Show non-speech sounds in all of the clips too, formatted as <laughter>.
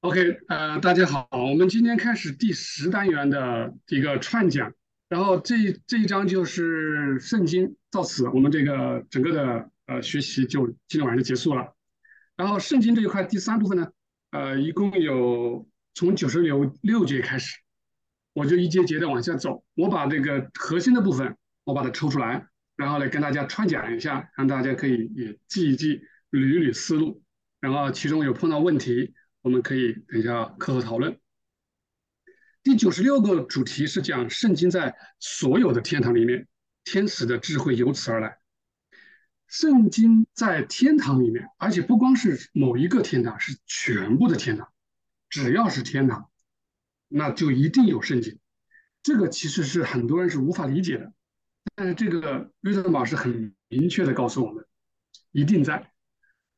OK，呃，大家好，我们今天开始第十单元的一个串讲，然后这这一章就是圣经，到此我们这个整个的呃学习就今天晚上就结束了。然后圣经这一块第三部分呢，呃，一共有从九十六六节开始，我就一节节的往下走，我把这个核心的部分我把它抽出来，然后来跟大家串讲一下，让大家可以也记一记，捋一捋思路，然后其中有碰到问题。我们可以等一下课后讨论。第九十六个主题是讲圣经在所有的天堂里面，天使的智慧由此而来。圣经在天堂里面，而且不光是某一个天堂，是全部的天堂。只要是天堂，那就一定有圣经。这个其实是很多人是无法理解的，但是这个约瑟老师很明确的告诉我们，一定在。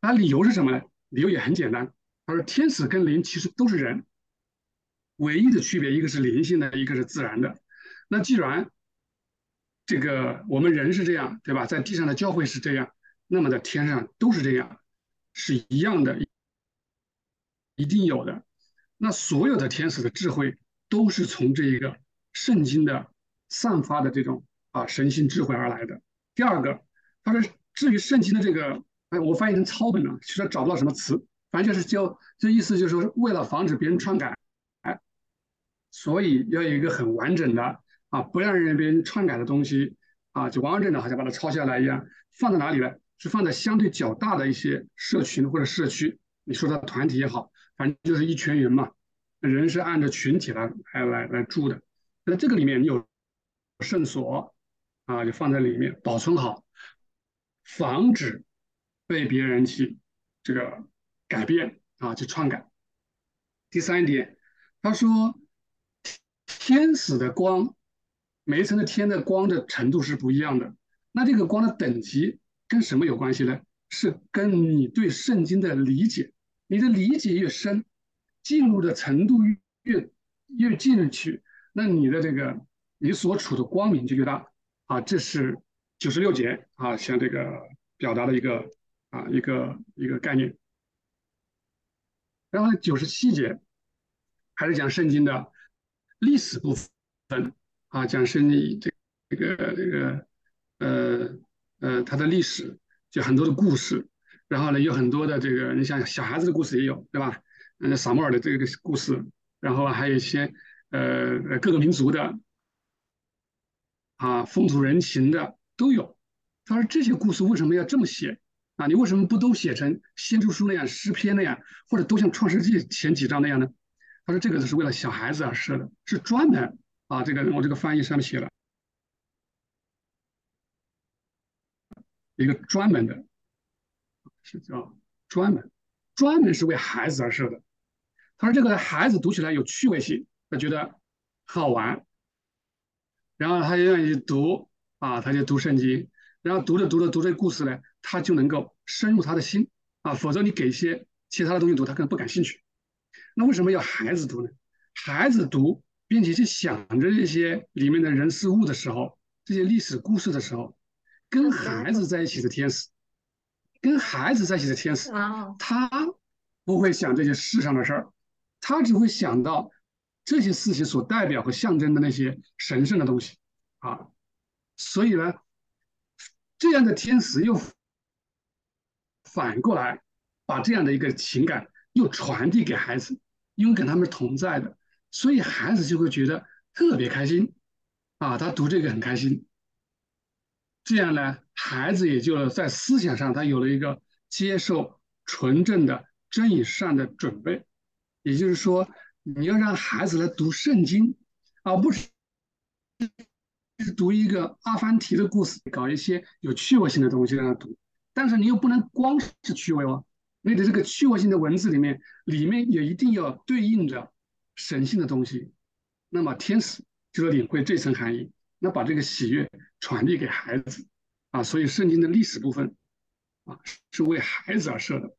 那理由是什么呢？理由也很简单。而天使跟灵其实都是人，唯一的区别一个是灵性的，一个是自然的。那既然这个我们人是这样，对吧？在地上的教会是这样，那么在天上都是这样，是一样的，一定有的。那所有的天使的智慧都是从这一个圣经的散发的这种啊神性智慧而来的。第二个，他说至于圣经的这个，哎，我翻译成抄本了，其实找不到什么词。反正就是教，这意思就是说，为了防止别人篡改，哎，所以要有一个很完整的啊，不让人别人篡改的东西啊，就完完整的，好像把它抄下来一样，放在哪里呢？是放在相对较大的一些社群或者社区，你说的团体也好，反正就是一群人嘛，人是按照群体来来来来住的，那这个里面你有圣所啊，就放在里面保存好，防止被别人去这个。改变啊，就篡改。第三点，他说，天使的光，每一层的天的光的程度是不一样的。那这个光的等级跟什么有关系呢？是跟你对圣经的理解，你的理解越深，进入的程度越越进去，那你的这个你所处的光明就越大啊。这是九十六节啊，像这个表达的一个啊一个一个概念。然后九十七节还是讲圣经的历史部分啊，讲圣经这这个这个呃呃它的历史，就很多的故事。然后呢，有很多的这个，你像小孩子的故事也有，对吧？嗯，撒母耳的这个故事，然后还有一些呃各个民族的啊风土人情的都有。他说这些故事为什么要这么写？啊，你为什么不都写成先知书那样、诗篇那样，或者都像创世纪前几章那样呢？他说这个是为了小孩子而设的，是专门啊，这个我这个翻译上面写了一个专门的，是叫专门，专门是为孩子而设的。他说这个孩子读起来有趣味性，他觉得好玩，然后他就愿意读啊，他就读圣经，然后读着读着读这故事呢。他就能够深入他的心啊，否则你给一些其他的东西读，他可能不感兴趣。那为什么要孩子读呢？孩子读，并且去想着这些里面的人事物的时候，这些历史故事的时候，跟孩子在一起的天使，跟孩子在一起的天使，他不会想这些世上的事儿，他只会想到这些事情所代表和象征的那些神圣的东西啊。所以呢，这样的天使又。反过来，把这样的一个情感又传递给孩子，因为跟他们是同在的，所以孩子就会觉得特别开心，啊，他读这个很开心。这样呢，孩子也就在思想上他有了一个接受纯正的真与善的准备。也就是说，你要让孩子来读圣经，而不是是读一个阿凡提的故事，搞一些有趣味性的东西让他读。但是你又不能光是趣味哦，你的这个趣味性的文字里面，里面也一定要对应着神性的东西。那么天使就要领会这层含义，那把这个喜悦传递给孩子啊。所以圣经的历史部分啊，是为孩子而设的。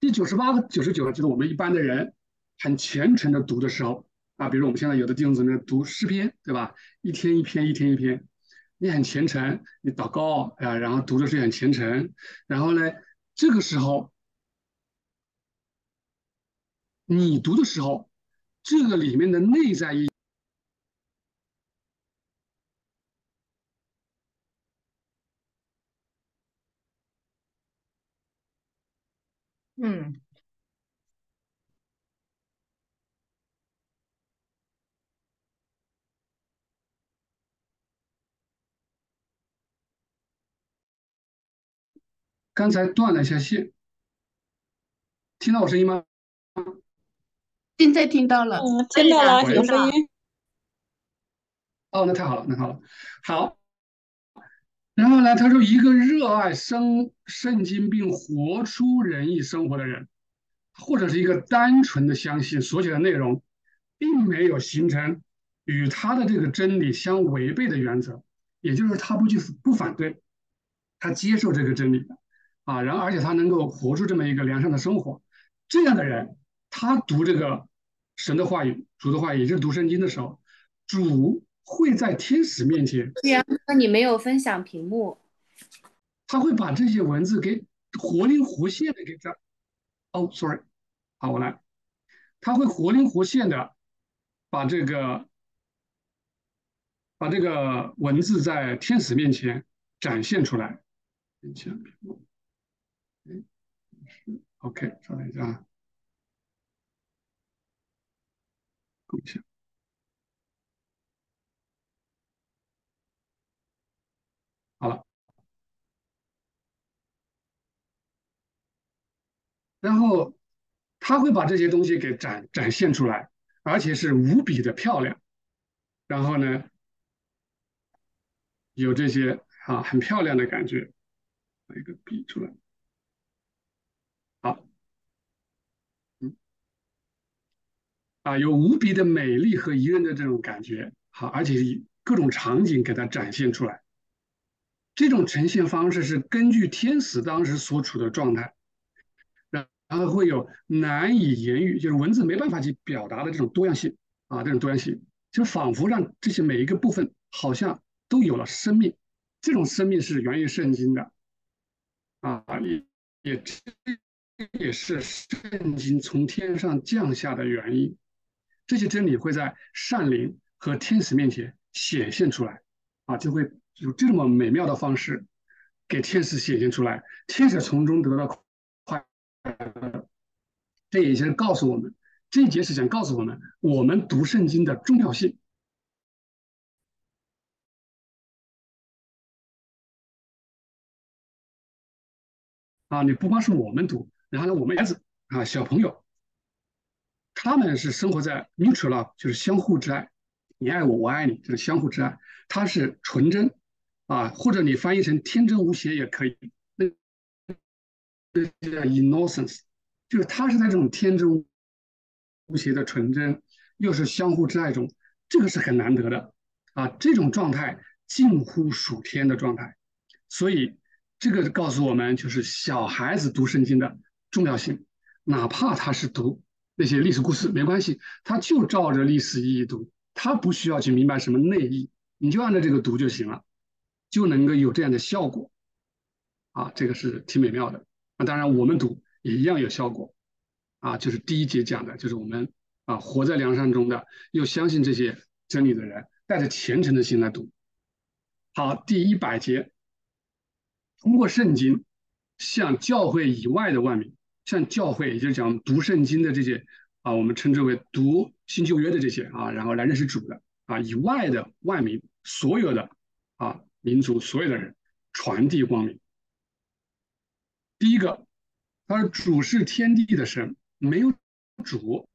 第九十八个、九十九个，就是我们一般的人很虔诚的读的时候。啊，比如我们现在有的弟兄姊妹读诗篇，对吧？一天一篇，一天一篇。你很虔诚，你祷告啊，然后读的是很虔诚，然后呢，这个时候你读的时候，这个里面的内在意。嗯，刚才断了一下线，听到我声音吗？现在听到了，嗯，听到了，有声音。哦，那太好了，那好了，好。然后呢，他说，一个热爱生圣经并活出仁义生活的人，或者是一个单纯的相信所写的内容，并没有形成与他的这个真理相违背的原则，也就是他不去不反对，他接受这个真理的。啊，然后而且他能够活出这么一个良善的生活，这样的人，他读这个神的话语、主的话语，也就是读圣经的时候，主会在天使面前。对呀，那你没有分享屏幕。他会把这些文字给活灵活现的给这。哦，sorry，好，我来。他会活灵活现的把这个把这个文字在天使面前展现出来。分享屏幕。OK，稍等一下啊，共享，好了，然后他会把这些东西给展展现出来，而且是无比的漂亮，然后呢，有这些啊很漂亮的感觉，把一个比出来。好，嗯，啊，有无比的美丽和宜人的这种感觉，好，而且以各种场景给它展现出来。这种呈现方式是根据天使当时所处的状态，然后会有难以言喻，就是文字没办法去表达的这种多样性啊，这种多样性，就仿佛让这些每一个部分好像都有了生命。这种生命是源于圣经的，啊，也也。这也是圣经从天上降下的原因。这些真理会在善灵和天使面前显现出来，啊，就会有这么美妙的方式给天使显现出来，天使从中得到快乐。这也是告诉我们，这一节是想告诉我们，我们读圣经的重要性。啊，你不光是我们读。然后呢，我们孩子啊，小朋友，他们是生活在 mutual love，就是相互之爱，你爱我，我爱你，就是相互之爱。他是纯真啊，或者你翻译成天真无邪也可以。那叫 innocence，就是他是在这种天真无邪的纯真，又是相互之爱中，这个是很难得的啊。这种状态近乎属天的状态，所以这个告诉我们，就是小孩子读圣经的。重要性，哪怕他是读那些历史故事没关系，他就照着历史意义读，他不需要去明白什么内意，你就按照这个读就行了，就能够有这样的效果，啊，这个是挺美妙的。那当然我们读也一样有效果，啊，就是第一节讲的，就是我们啊活在良善中的，又相信这些真理的人，带着虔诚的心来读。好，第一百节，通过圣经向教会以外的万民。像教会，也就是讲读圣经的这些啊，我们称之为读新旧约的这些啊，然后来认识主的啊以外的万民，所有的啊民族，所有的人传递光明。第一个，他说主是天地的神，没有主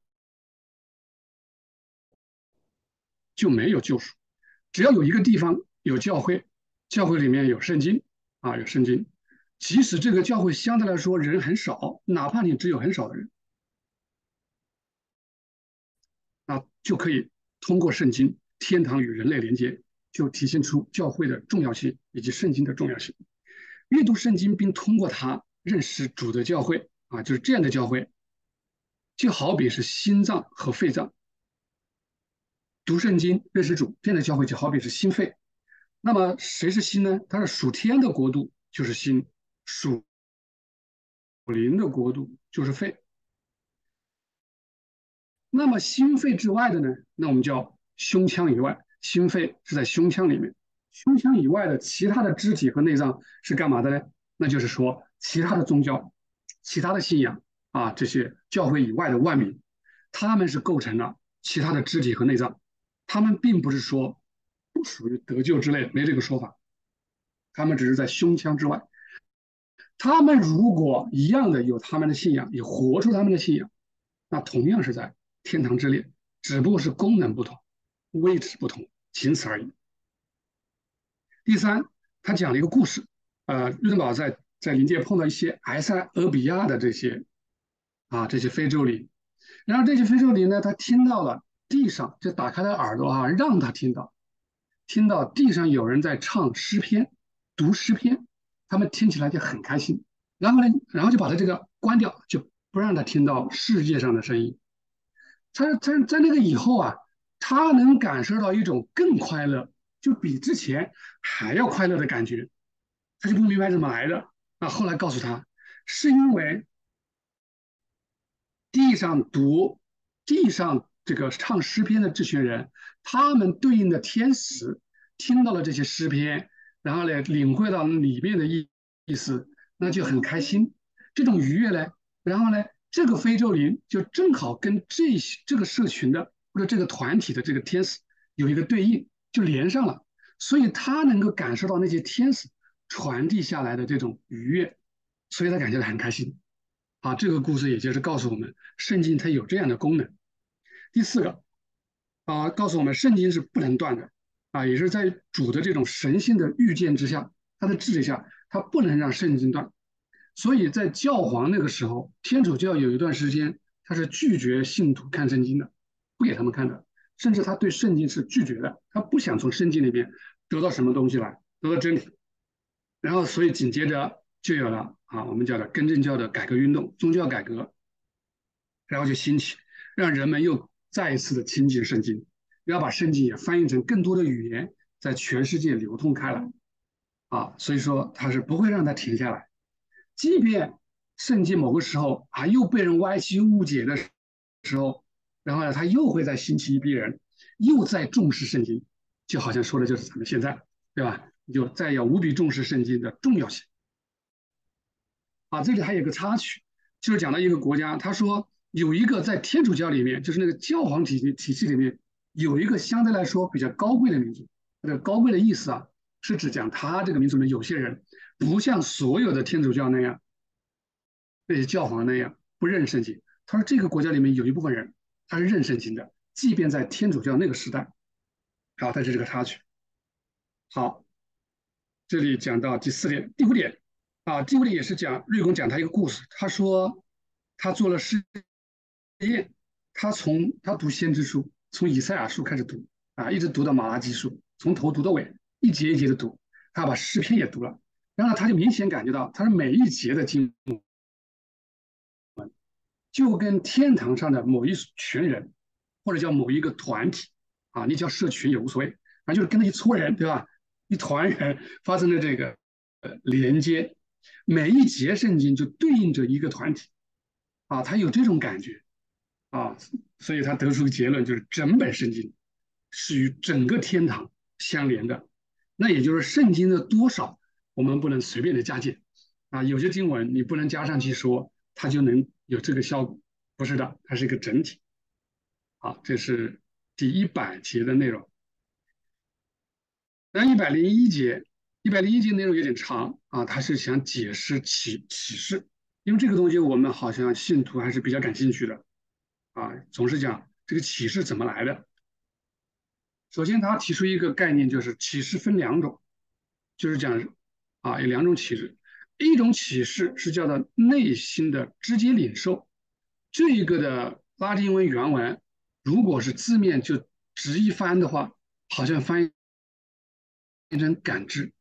就没有救赎。只要有一个地方有教会，教会里面有圣经啊，有圣经。即使这个教会相对来说人很少，哪怕你只有很少的人，啊，就可以通过圣经，天堂与人类连接，就体现出教会的重要性以及圣经的重要性。阅读圣经并通过它认识主的教会啊，就是这样的教会，就好比是心脏和肺脏。读圣经认识主，这样的教会就好比是心肺，那么谁是心呢？它是属天的国度就是心，属灵的国度就是肺。那么心肺之外的呢？那我们叫胸腔以外，心肺是在胸腔里面。胸腔以外的其他的肢体和内脏是干嘛的呢？那就是说，其他的宗教、其他的信仰啊，这些教会以外的万民，他们是构成了其他的肢体和内脏，他们并不是说不属于得救之类，没这个说法，他们只是在胸腔之外。他们如果一样的有他们的信仰，也活出他们的信仰，那同样是在天堂之列，只不过是功能不同，位置不同，仅此而已。第三，他讲了一个故事，呃，瑞登堡在在临界碰到一些埃塞俄比亚的这些啊这些非洲灵，然后这些非洲灵呢，他听到了地上就打开了耳朵啊，让他听到，听到地上有人在唱诗篇，读诗篇，他们听起来就很开心，然后呢，然后就把他这个关掉，就不让他听到世界上的声音。他在在那个以后啊，他能感受到一种更快乐。就比之前还要快乐的感觉，他就不明白怎么来的。那后来告诉他，是因为地上读地上这个唱诗篇的这群人，他们对应的天使听到了这些诗篇，然后呢，领会到里面的意意思，那就很开心。这种愉悦呢，然后呢，这个非洲灵就正好跟这些这个社群的或者这个团体的这个天使有一个对应。就连上了，所以他能够感受到那些天使传递下来的这种愉悦，所以他感觉到很开心。啊，这个故事也就是告诉我们，圣经它有这样的功能。第四个，啊，告诉我们圣经是不能断的，啊，也是在主的这种神性的预见之下，他的治理下，他不能让圣经断。所以在教皇那个时候，天主教有一段时间他是拒绝信徒看圣经的，不给他们看的。甚至他对圣经是拒绝的，他不想从圣经里面得到什么东西来，得到真理。然后，所以紧接着就有了啊，我们叫的更正教的改革运动，宗教改革，然后就兴起，让人们又再一次的亲近圣经，要把圣经也翻译成更多的语言，在全世界流通开来。啊，所以说他是不会让它停下来，即便圣经某个时候啊又被人歪曲误解的时候。然后呢，他又会在兴起一批人，又在重视圣经，就好像说的就是咱们现在，对吧？你就再要无比重视圣经的重要性。啊，这里还有个插曲，就是讲到一个国家，他说有一个在天主教里面，就是那个教皇体系体系里面，有一个相对来说比较高贵的民族。这个高贵的意思啊，是指讲他这个民族里面有些人不像所有的天主教那样，那些教皇那样不认圣经。他说这个国家里面有一部分人。他是认圣经的，即便在天主教那个时代，好，这是这个插曲。好，这里讲到第四点、第五点啊，第五点也是讲瑞公讲他一个故事。他说他做了实验，他从他读先知书，从以赛亚书开始读啊，一直读到马拉基书，从头读到尾，一节一节的读，他把诗篇也读了，然后他就明显感觉到，他说每一节的经。就跟天堂上的某一群人，或者叫某一个团体啊，你叫社群也无所谓，反正就是跟那一撮人，对吧？一团人发生了这个呃连接，每一节圣经就对应着一个团体啊，他有这种感觉啊，所以他得出个结论，就是整本圣经是与整个天堂相连的。那也就是圣经的多少，我们不能随便的加减啊，有些经文你不能加上去说，它就能。有这个效果，不是的，它是一个整体。好，这是第一百节的内容。那一百零一节，一百零一节内容有点长啊，他是想解释启启示，因为这个东西我们好像信徒还是比较感兴趣的啊，总是讲这个启示怎么来的。首先，他提出一个概念，就是启示分两种，就是讲啊，有两种启示。一种启示是叫做内心的直接领受，这一个的拉丁文原文，如果是字面就直译翻的话，好像翻译变成感知，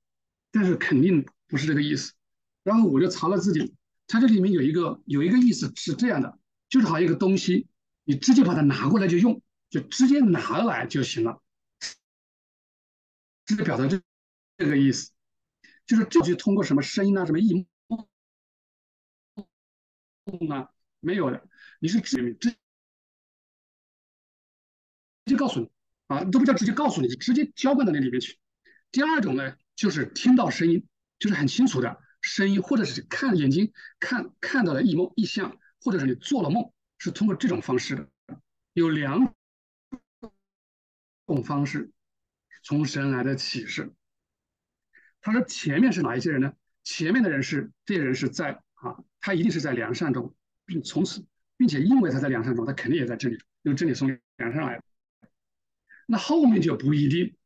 但是肯定不是这个意思。然后我就查了字典，它这里面有一个有一个意思是这样的，就是好像一个东西，你直接把它拿过来就用，就直接拿来就行了，这个表达这这个意思，就是这就通过什么声音啊，什么异梦啊，没有的，你是直直接告诉你啊，都不叫直接告诉你，直接浇灌到那里面去。第二种呢，就是听到声音，就是很清楚的声音，或者是看眼睛看看到了异梦异象，或者是你做了梦，是通过这种方式的。有两种方式从神来的启示。他说前面是哪一些人呢？前面的人是这些人是在啊，他一定是在良善中，并从此，并且因为他在良善中，他肯定也在真理中，因为真理从良善来。那后面就不一定。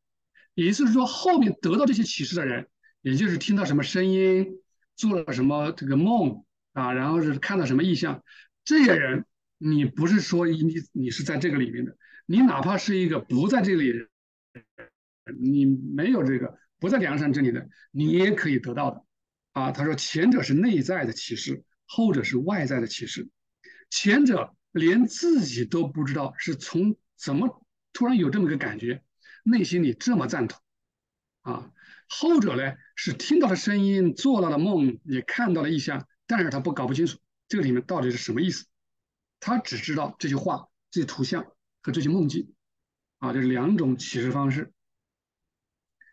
也就是说，后面得到这些启示的人，也就是听到什么声音，做了什么这个梦啊，然后是看到什么意象，这些人，你不是说你你是在这个里面的，你哪怕是一个不在这里，你没有这个不在梁山这里的，你也可以得到的。啊，他说前者是内在的启示，后者是外在的启示，前者连自己都不知道是从怎么突然有这么个感觉。内心里这么赞同，啊，后者呢是听到了声音，做到了梦，也看到了意象，但是他不搞不清楚这个里面到底是什么意思，他只知道这些话、这些图像和这些梦境，啊，这是两种启示方式。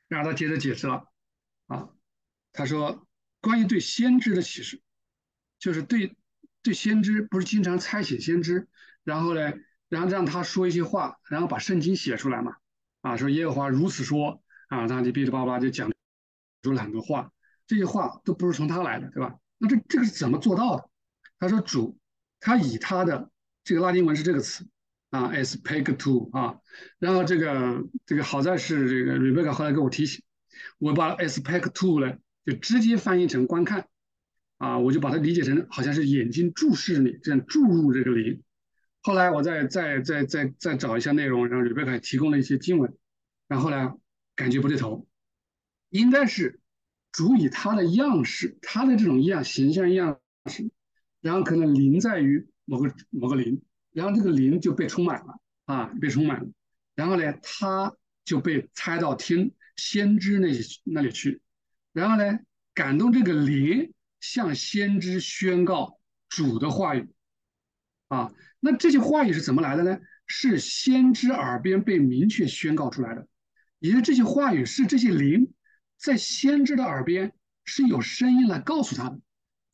然后他接着解释了，啊，他说关于对先知的启示，就是对对先知不是经常猜写先知，然后呢，然后让他说一些话，然后把圣经写出来嘛。啊，说耶和华如此说啊，他就哔哩吧啦就讲出了很多话，这些话都不是从他来的，对吧？那这这个是怎么做到的？他说主，他以他的这个拉丁文是这个词啊，aspect 啊，然后这个这个好在是这个 Rebecca 后来给我提醒，我把 aspect 呢就直接翻译成观看啊，我就把它理解成好像是眼睛注视你，这样注入这个灵。后来我再再再再再找一下内容，然后吕贝凯提供了一些经文，然后呢，感觉不对头，应该是主以他的样式，他的这种样形象样式，然后可能灵在于某个某个灵，然后这个灵就被充满了啊，被充满了，然后呢，他就被猜到听先知那那里去，然后呢，感动这个灵向先知宣告主的话语啊。那这些话语是怎么来的呢？是先知耳边被明确宣告出来的，也就这些话语是这些灵在先知的耳边是有声音来告诉他的。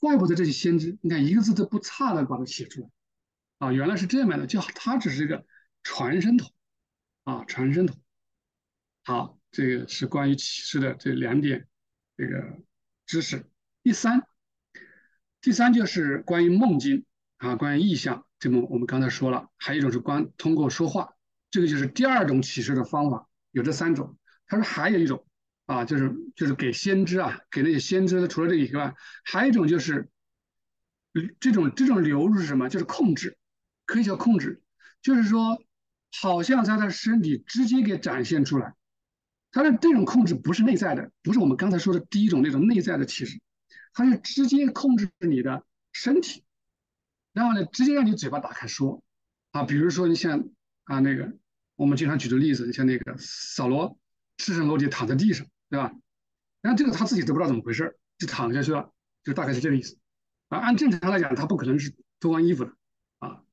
怪不得这些先知，你看一个字都不差的把它写出来，啊，原来是这样的，就他只是一个传声筒，啊，传声筒。好，这个是关于启示的这两点这个知识。第三，第三就是关于梦境啊，关于意象。这么我们刚才说了，还有一种是关通过说话，这个就是第二种启示的方法，有这三种。他说还有一种啊，就是就是给先知啊，给那些先知，除了这个以外，还有一种就是，这种这种流入是什么？就是控制，可以叫控制，就是说好像在他身体直接给展现出来。他的这种控制不是内在的，不是我们刚才说的第一种那种内在的气质，他是直接控制你的身体。然后呢，直接让你嘴巴打开说，啊，比如说你像啊那个，我们经常举的例子，你像那个扫罗赤身裸体躺在地上，对吧？然后这个他自己都不知道怎么回事，就躺下去了，就大概是这个意思。啊，按正常来讲，他不可能是脱光衣服的，啊，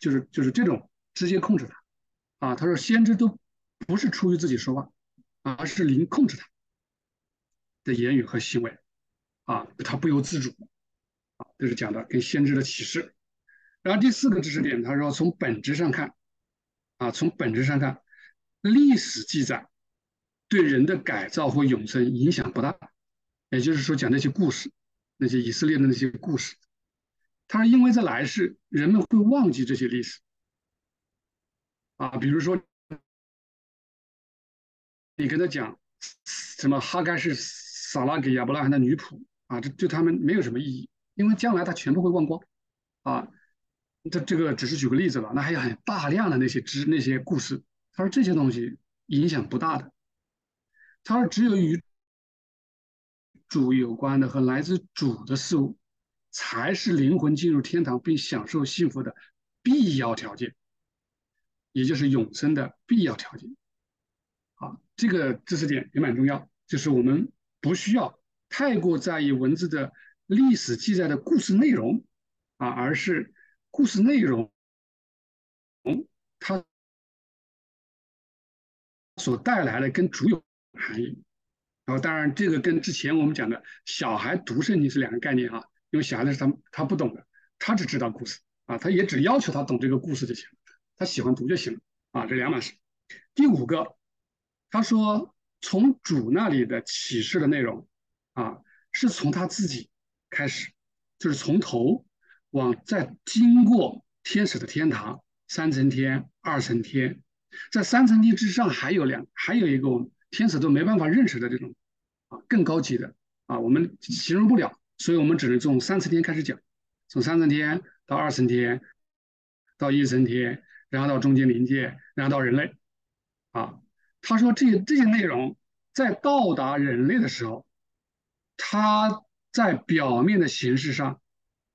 就是就是这种直接控制他，啊，他说先知都不是出于自己说话，而是灵控制他的言语和行为，啊，他不由自主。啊，这是讲的跟先知的启示。然后第四个知识点，他说从本质上看，啊，从本质上看，历史记载对人的改造或永生影响不大。也就是说，讲那些故事，那些以色列的那些故事，他说因为在来世人们会忘记这些历史。啊，比如说你跟他讲什么哈该是撒拉给亚伯拉罕的女仆啊，这对他们没有什么意义。因为将来他全部会忘光，啊，这这个只是举个例子了，那还有很大量的那些知那些故事，他说这些东西影响不大的，他说只有与主有关的和来自主的事物，才是灵魂进入天堂并享受幸福的必要条件，也就是永生的必要条件，啊，这个知识点也蛮重要，就是我们不需要太过在意文字的历史记载的故事内容啊，而是故事内容它所带来的跟主有含义。然后，当然这个跟之前我们讲的小孩读圣经是两个概念啊，因为小孩子是他他不懂的，他只知道故事啊，他也只要求他懂这个故事就行，他喜欢读就行了啊，这两码事。第五个，他说从主那里的启示的内容啊，是从他自己开始，就是从头往再经过天使的天堂三层天、二层天，在三层天之上还有两还有一个。天使都没办法认识的这种啊，更高级的啊，我们形容不了，所以我们只能从三层天开始讲，从三层天到二层天，到一层天，然后到中间临界，然后到人类啊。他说这这些内容在到达人类的时候，它在表面的形式上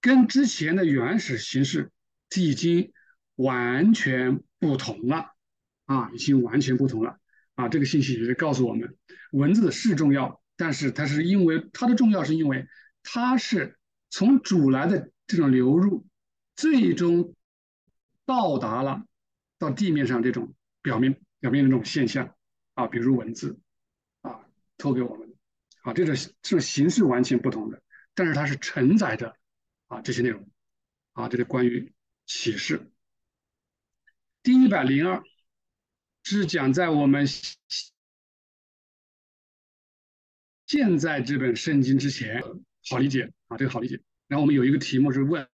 跟之前的原始形式已经完全不同了啊，已经完全不同了。啊，这个信息也是告诉我们，文字是重要，但是它是因为它的重要是因为它是从主来的这种流入，最终到达了到地面上这种表面表面的这种现象啊，比如文字啊，托给我们啊，这种这种形式完全不同的，但是它是承载着啊这些内容啊，这是关于启示第一百零二。是讲在我们现在这本圣经之前，好理解啊，这个好理解。然后我们有一个题目是问，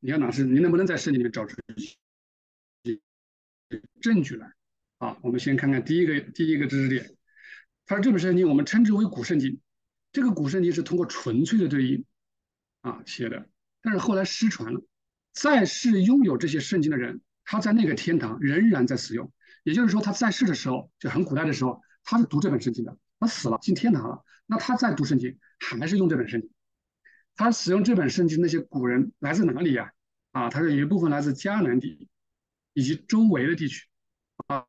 你看老师，你能不能在圣经里面找出证据来？啊，我们先看看第一个第一个知识点，他说这本圣经我们称之为古圣经，这个古圣经是通过纯粹的对应啊写的，但是后来失传了，在世拥有这些圣经的人，他在那个天堂仍然在使用。也就是说，他在世的时候就很古代的时候，他是读这本圣经的。他死了进天堂了，那他在读圣经还是用这本圣经。他使用这本圣经那些古人来自哪里呀？啊，他说有一部分来自迦南地以及周围的地区。啊，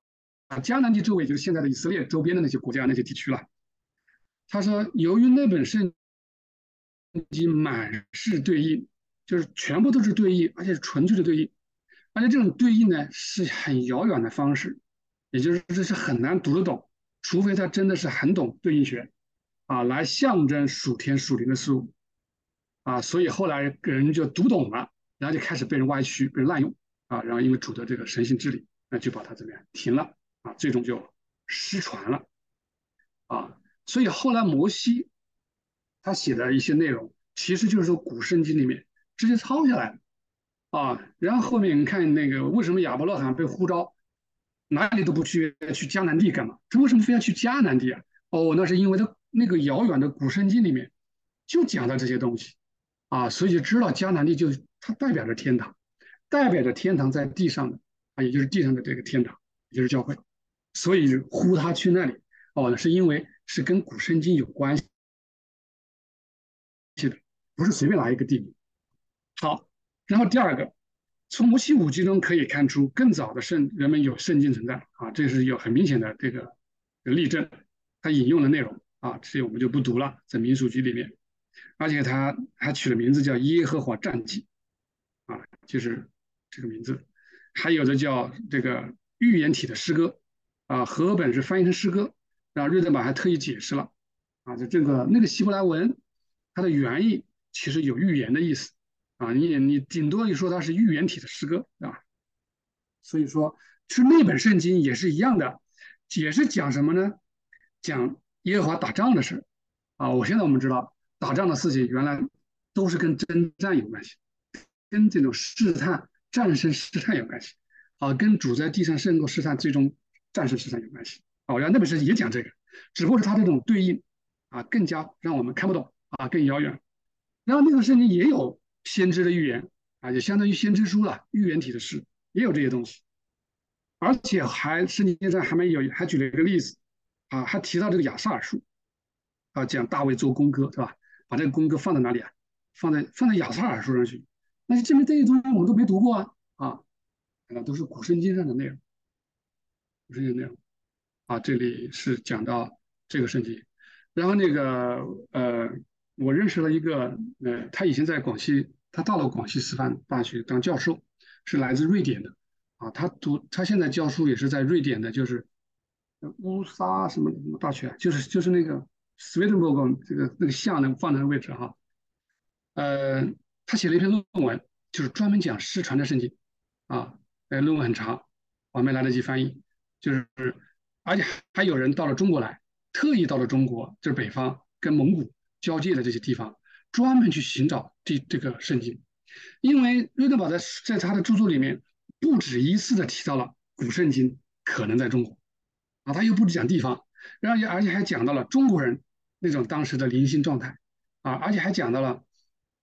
迦南地周围就是现在的以色列周边的那些国家那些地区了。他说，由于那本圣经满是对应，就是全部都是对应，而且是纯粹的对应，而且这种对应呢是很遥远的方式。也就是这是很难读得懂，除非他真的是很懂对应学，啊，来象征属天属灵的事物，啊，所以后来人就读懂了，然后就开始被人歪曲、被人滥用，啊，然后因为主的这个神性治理，那就把它怎么样停了，啊，最终就失传了，啊，所以后来摩西他写的一些内容，其实就是说古圣经里面直接抄下来，啊，然后后面你看那个为什么亚伯拉罕被呼召？哪里都不去，去迦南地干嘛？他为什么非要去迦南地啊？哦，那是因为他那个遥远的古圣经里面就讲到这些东西啊，所以就知道迦南地就是它代表着天堂，代表着天堂在地上的啊，也就是地上的这个天堂，也就是教会，所以呼他去那里哦，那是因为是跟古圣经有关系的，不是随便拿一个地名。好，然后第二个。从摩西五经中可以看出，更早的圣人们有圣经存在啊，这是有很明显的这个例证。他引用的内容啊，这些我们就不读了，在民俗局里面，而且他还取了名字叫耶和华战记啊，就是这个名字。还有的叫这个预言体的诗歌啊，和本是翻译成诗歌，然后瑞德玛还特意解释了啊，就这个那个希伯来文，它的原意其实有预言的意思。啊，你你顶多你说它是预言体的诗歌，对吧？所以说，是那本圣经也是一样的，也是讲什么呢？讲耶和华打仗的事啊。我现在我们知道，打仗的事情原来都是跟征战有关系，跟这种试探、战胜试探有关系啊，跟主在地上胜过试探、最终战胜试探有关系啊。原来那本圣经也讲这个，只不过是它这种对应啊，更加让我们看不懂啊，更遥远。然后那个圣经也有。先知的预言啊，就相当于先知书了，预言体的诗也有这些东西，而且还圣经上还没有，还举了一个例子啊，还提到这个亚萨尔书啊，讲大卫做功歌是吧？把这个功歌放在哪里啊？放在放在亚萨尔书上去，那就证明这些东西我们都没读过啊啊，那都是古圣经上的内容，古圣经内容啊，这里是讲到这个圣经，然后那个呃，我认识了一个呃，他以前在广西，他到了广西师范大学当教授，是来自瑞典的啊。他读他现在教书也是在瑞典的，就是乌沙什么什么大学，就是就是那个 Swedenborg 这个那个像那个放在那位置哈。呃，他写了一篇论文，就是专门讲失传的圣经啊。呃，论文很长，我没来得及翻译，就是而且还有人到了中国来。特意到了中国，就是北方跟蒙古交界的这些地方，专门去寻找这这个圣经，因为瑞德堡在在他的著作里面不止一次的提到了古圣经可能在中国，啊，他又不止讲地方，然后而且还讲到了中国人那种当时的灵性状态，啊，而且还讲到了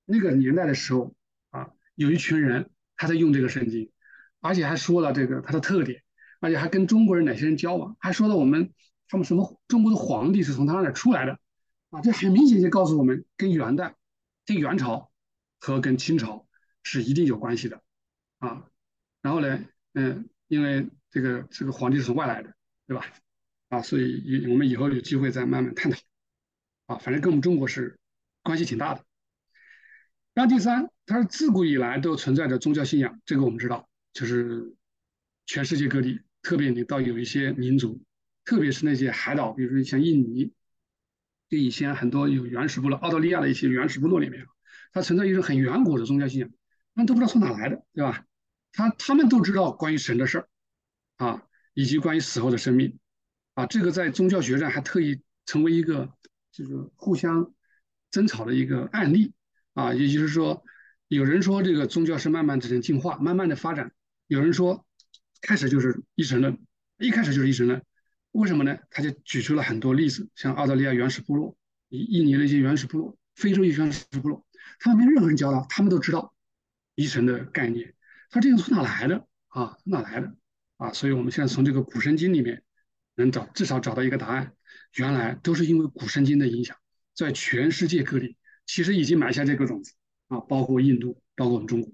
那个年代的时候，啊，有一群人他在用这个圣经，而且还说了这个它的特点，而且还跟中国人哪些人交往，还说了我们。他们什么中国的皇帝是从他那出来的啊？这很明显就告诉我们，跟元代、跟元朝和跟清朝是一定有关系的啊。然后呢，嗯，因为这个这个皇帝是从外来的，对吧？啊，所以我们以后有机会再慢慢探讨啊。反正跟我们中国是关系挺大的。然后第三，它是自古以来都存在着宗教信仰，这个我们知道，就是全世界各地，特别你到有一些民族。特别是那些海岛，比如说像印尼，跟以前很多有原始部落，澳大利亚的一些原始部落里面，它存在一种很远古的宗教信仰，他们都不知道从哪来的，对吧？他他们都知道关于神的事儿，啊，以及关于死后的生命，啊，这个在宗教学上还特意成为一个就是互相争吵的一个案例，啊，也就是说，有人说这个宗教是慢慢在进化，慢慢的发展，有人说开始就是一神论，一开始就是一神论。为什么呢？他就举出了很多例子，像澳大利亚原始部落、印尼的一些原始部落、非洲一些原始部落，他们没任何人教他，他们都知道遗神的概念。他这个从哪来的啊？从哪来的啊？所以我们现在从这个古圣经里面能找至少找到一个答案，原来都是因为古圣经的影响，在全世界各地其实已经埋下这个种子啊，包括印度，包括我们中国。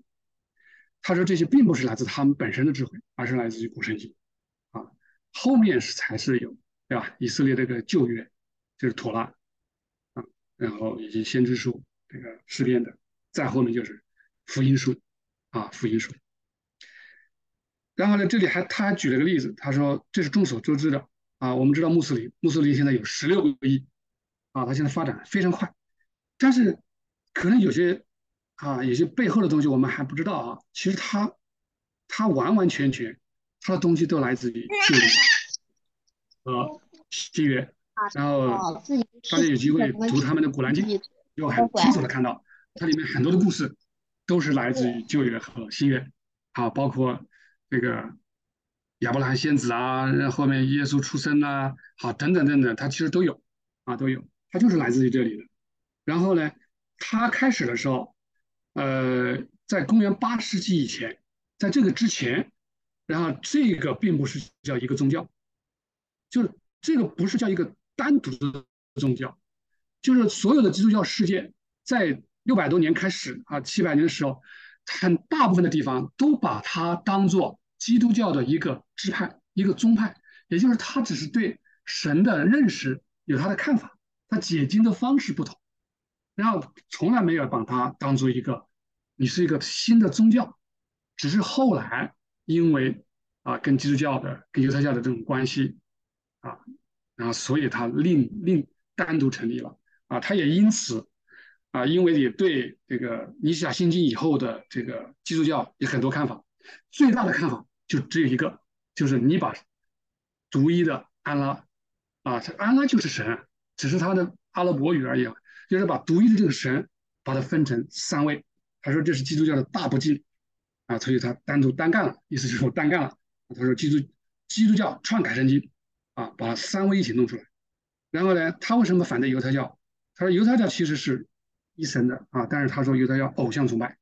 他说这些并不是来自他们本身的智慧，而是来自于古圣经。后面是才是有，对吧？以色列这个旧约就是妥拉啊，然后以及先知书这个诗篇的，再后面就是福音书啊，福音书。然后呢，这里还他还举了个例子，他说这是众所周知的啊，我们知道穆斯林，穆斯林现在有十六个亿啊，他现在发展非常快，但是可能有些啊，有些背后的东西我们还不知道啊，其实他他完完全全。他的东西都来自于旧约和新约，然后大家有机会读他们的《古兰经》，就很清楚的看到，它里面很多的故事都是来自于旧约和新约，好，包括这个亚伯拉罕先子啊，后面耶稣出生啊，好，等等等等，它其实都有啊，都有，它就是来自于这里的。然后呢，它开始的时候，呃，在公元八世纪以前，在这个之前。然后这个并不是叫一个宗教，就是这个不是叫一个单独的宗教，就是所有的基督教世界在六百多年开始啊，七百年的时候，很大部分的地方都把它当做基督教的一个支派、一个宗派，也就是他只是对神的认识有他的看法，他解经的方式不同，然后从来没有把它当做一个你是一个新的宗教，只是后来。因为啊，跟基督教的、跟犹太教的这种关系啊，然后所以他另另单独成立了啊，他也因此啊，因为也对这个尼西亚信经以后的这个基督教有很多看法，最大的看法就只有一个，就是你把独一的安拉啊，这安拉就是神，只是他的阿拉伯语而已，就是把独一的这个神把它分成三位，他说这是基督教的大不敬。啊，所以他单独单干了，意思就是我单干了。他说基督基督教篡改圣经，啊，把三位一体弄出来。然后呢，他为什么反对犹太教？他说犹太教其实是一神的啊，但是他说犹太教偶像崇拜，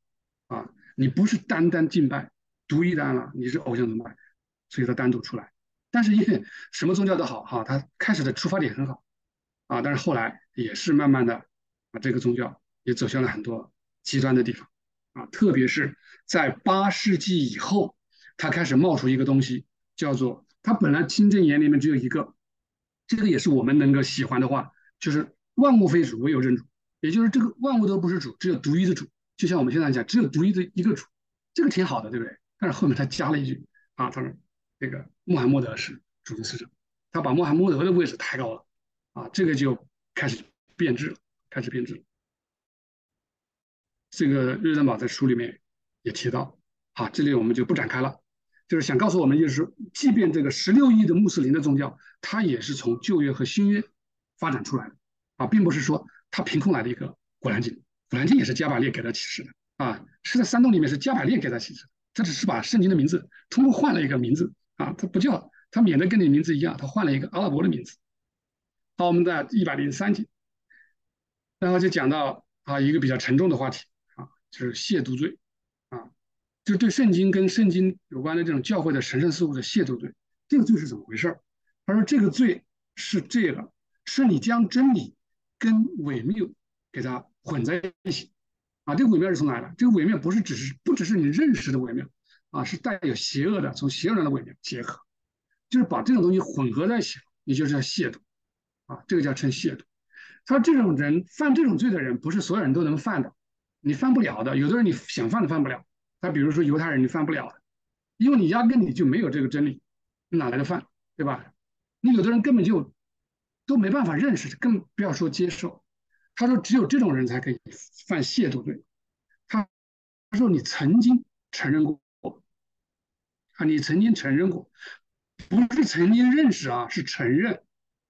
啊，你不是单单敬拜独一的安拉，你是偶像崇拜，所以他单独出来。但是因为什么宗教都好哈，他开始的出发点很好，啊，但是后来也是慢慢的啊，这个宗教也走向了很多极端的地方。啊，特别是在八世纪以后，它开始冒出一个东西，叫做它本来清真言里面只有一个，这个也是我们能够喜欢的话，就是万物非主，唯有真主，也就是这个万物都不是主，只有独一的主。就像我们现在讲，只有独一的一个主，这个挺好的，对不对？但是后面他加了一句啊，他说这个穆罕默德是主的使者，他把穆罕默德的位置抬高了啊，这个就开始变质了，开始变质了。这个瑞登堡在书里面也提到，啊，这里我们就不展开了，就是想告诉我们，就是即便这个十六亿的穆斯林的宗教，它也是从旧约和新约发展出来的，啊，并不是说它凭空来的一个古兰经，古兰经也是加百列给他启示的，啊，是在山洞里面是加百列给他启示，他只是把圣经的名字通过换了一个名字，啊，他不叫他免得跟你名字一样，他换了一个阿拉伯的名字。好，我们在一百零三节，然后就讲到啊一个比较沉重的话题。就是亵渎罪，啊，就对圣经跟圣经有关的这种教会的神圣事物的亵渎罪。这个罪是怎么回事？他说这个罪是这个，是你将真理跟伪谬给它混在一起，啊，这个伪谬是从哪来的？这个伪谬不是只是不只是你认识的伪谬，啊，是带有邪恶的，从邪恶的伪谬结合，就是把这种东西混合在一起，你就是叫亵渎，啊，这个叫称亵渎。他说这种人犯这种罪的人，不是所有人都能犯的。你犯不了的，有的人你想犯都犯不了。他比如说犹太人，你犯不了的，因为你压根你就没有这个真理，哪来的犯，对吧？你有的人根本就都没办法认识，更不要说接受。他说只有这种人才可以犯亵渎罪。他他说你曾经承认过啊，你曾经承认过，不是曾经认识啊，是承认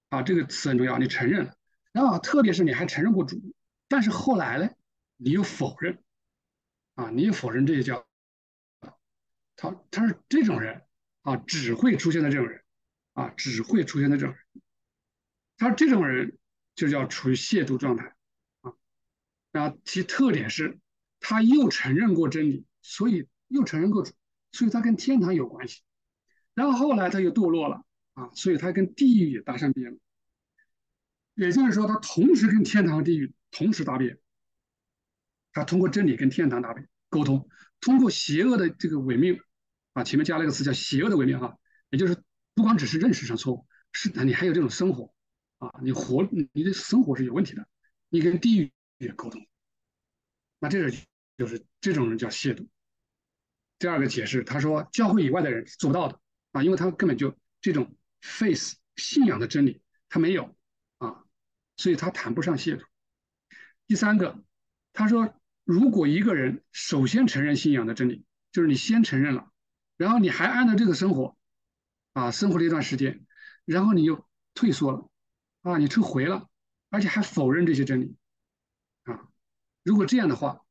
啊，这个词很重要，你承认了。然后特别是你还承认过主，但是后来呢？你又否认，啊，你又否认这些叫，他他是这种人啊，只会出现在这种人，啊，只会出现在这种人，他这种人就叫处于亵渎状态，啊，然后其特点是，他又承认过真理，所以又承认过主，所以他跟天堂有关系，然后后来他又堕落了，啊，所以他跟地狱也搭上边了，也就是说，他同时跟天堂、地狱同时搭边。他通过真理跟天堂搭配沟通，通过邪恶的这个伪命啊，前面加了一个词叫邪恶的伪命哈，也就是不光只是认识上错误，是你还有这种生活啊，你活你的生活是有问题的，你跟地狱也沟通，那这是就是这种人叫亵渎。第二个解释，他说教会以外的人是做不到的啊，因为他根本就这种 face 信仰的真理他没有啊，所以他谈不上亵渎。第三个，他说。如果一个人首先承认信仰的真理，就是你先承认了，然后你还按照这个生活，啊，生活了一段时间，然后你又退缩了，啊，你撤回了，而且还否认这些真理，啊，如果这样的话，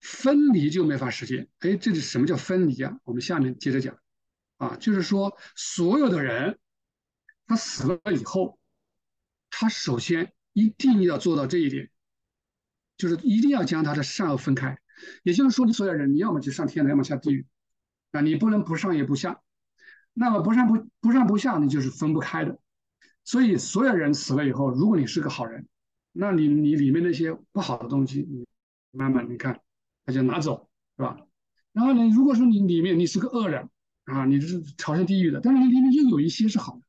分离就没法实现。哎，这是什么叫分离啊？我们下面接着讲，啊，就是说所有的人，他死了以后，他首先一定要做到这一点。就是一定要将他的善恶分开，也就是说，你所有人，你要么就上天堂，要么下地狱，啊，你不能不上也不下，那么不上不不上不下，你就是分不开的。所以，所有人死了以后，如果你是个好人，那你你里面那些不好的东西，你慢慢你看，他就拿走，是吧？然后呢，如果说你里面你是个恶人啊，你是朝向地狱的，但是你里面又有一些是好的，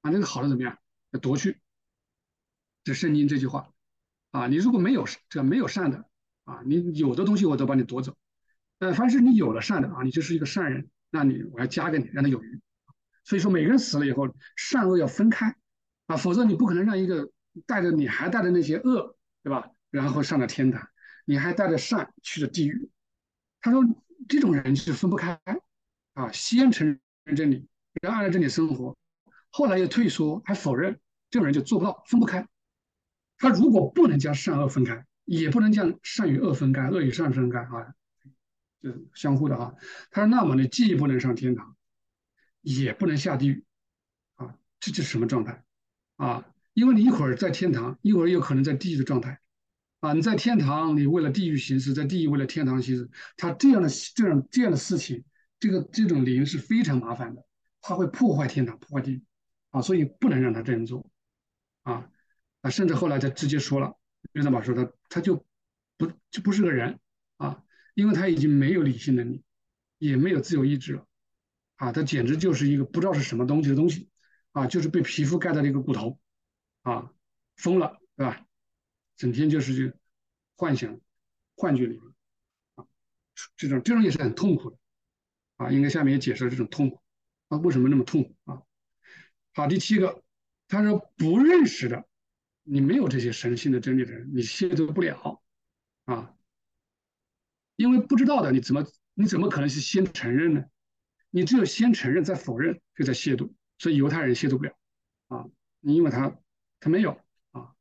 啊，那个好的怎么样？要夺去。这圣经这句话。啊，你如果没有这没有善的啊，你有的东西我都把你夺走。呃，凡是你有了善的啊，你就是一个善人，那你我要加给你，让他有余。所以说，每个人死了以后，善恶要分开啊，否则你不可能让一个带着你还带着那些恶，对吧？然后上了天堂，你还带着善去了地狱。他说这种人是分不开啊，先承认真理，然后按照真理生活，后来又退缩还否认，这种人就做不到分不开。他如果不能将善恶分开，也不能将善与恶分开，恶与善分开啊，就相互的啊。他说：“那么呢，既不能上天堂，也不能下地狱啊，这这是什么状态啊？因为你一会儿在天堂，一会儿有可能在地狱的状态啊。你在天堂，你为了地狱行事；在地狱为了天堂行事。他这样的这样这样的事情，这个这种灵是非常麻烦的，他会破坏天堂，破坏地狱啊，所以不能让他这样做啊。”啊，甚至后来他直接说了，约瑟玛说他他就不就不是个人啊，因为他已经没有理性能力，也没有自由意志了，啊，他简直就是一个不知道是什么东西的东西，啊，就是被皮肤盖的一个骨头，啊，疯了，对吧？整天就是去幻想、幻觉里面啊，这种这种也是很痛苦的啊。应该下面也解释了这种痛苦啊，为什么那么痛苦啊？好，第七个，他说不认识的，你没有这些神性的真理的人，你亵渎不了啊，因为不知道的，你怎么你怎么可能是先承认呢？你只有先承认再否认，就在亵渎，所以犹太人亵渎不了啊，因为他他没有啊，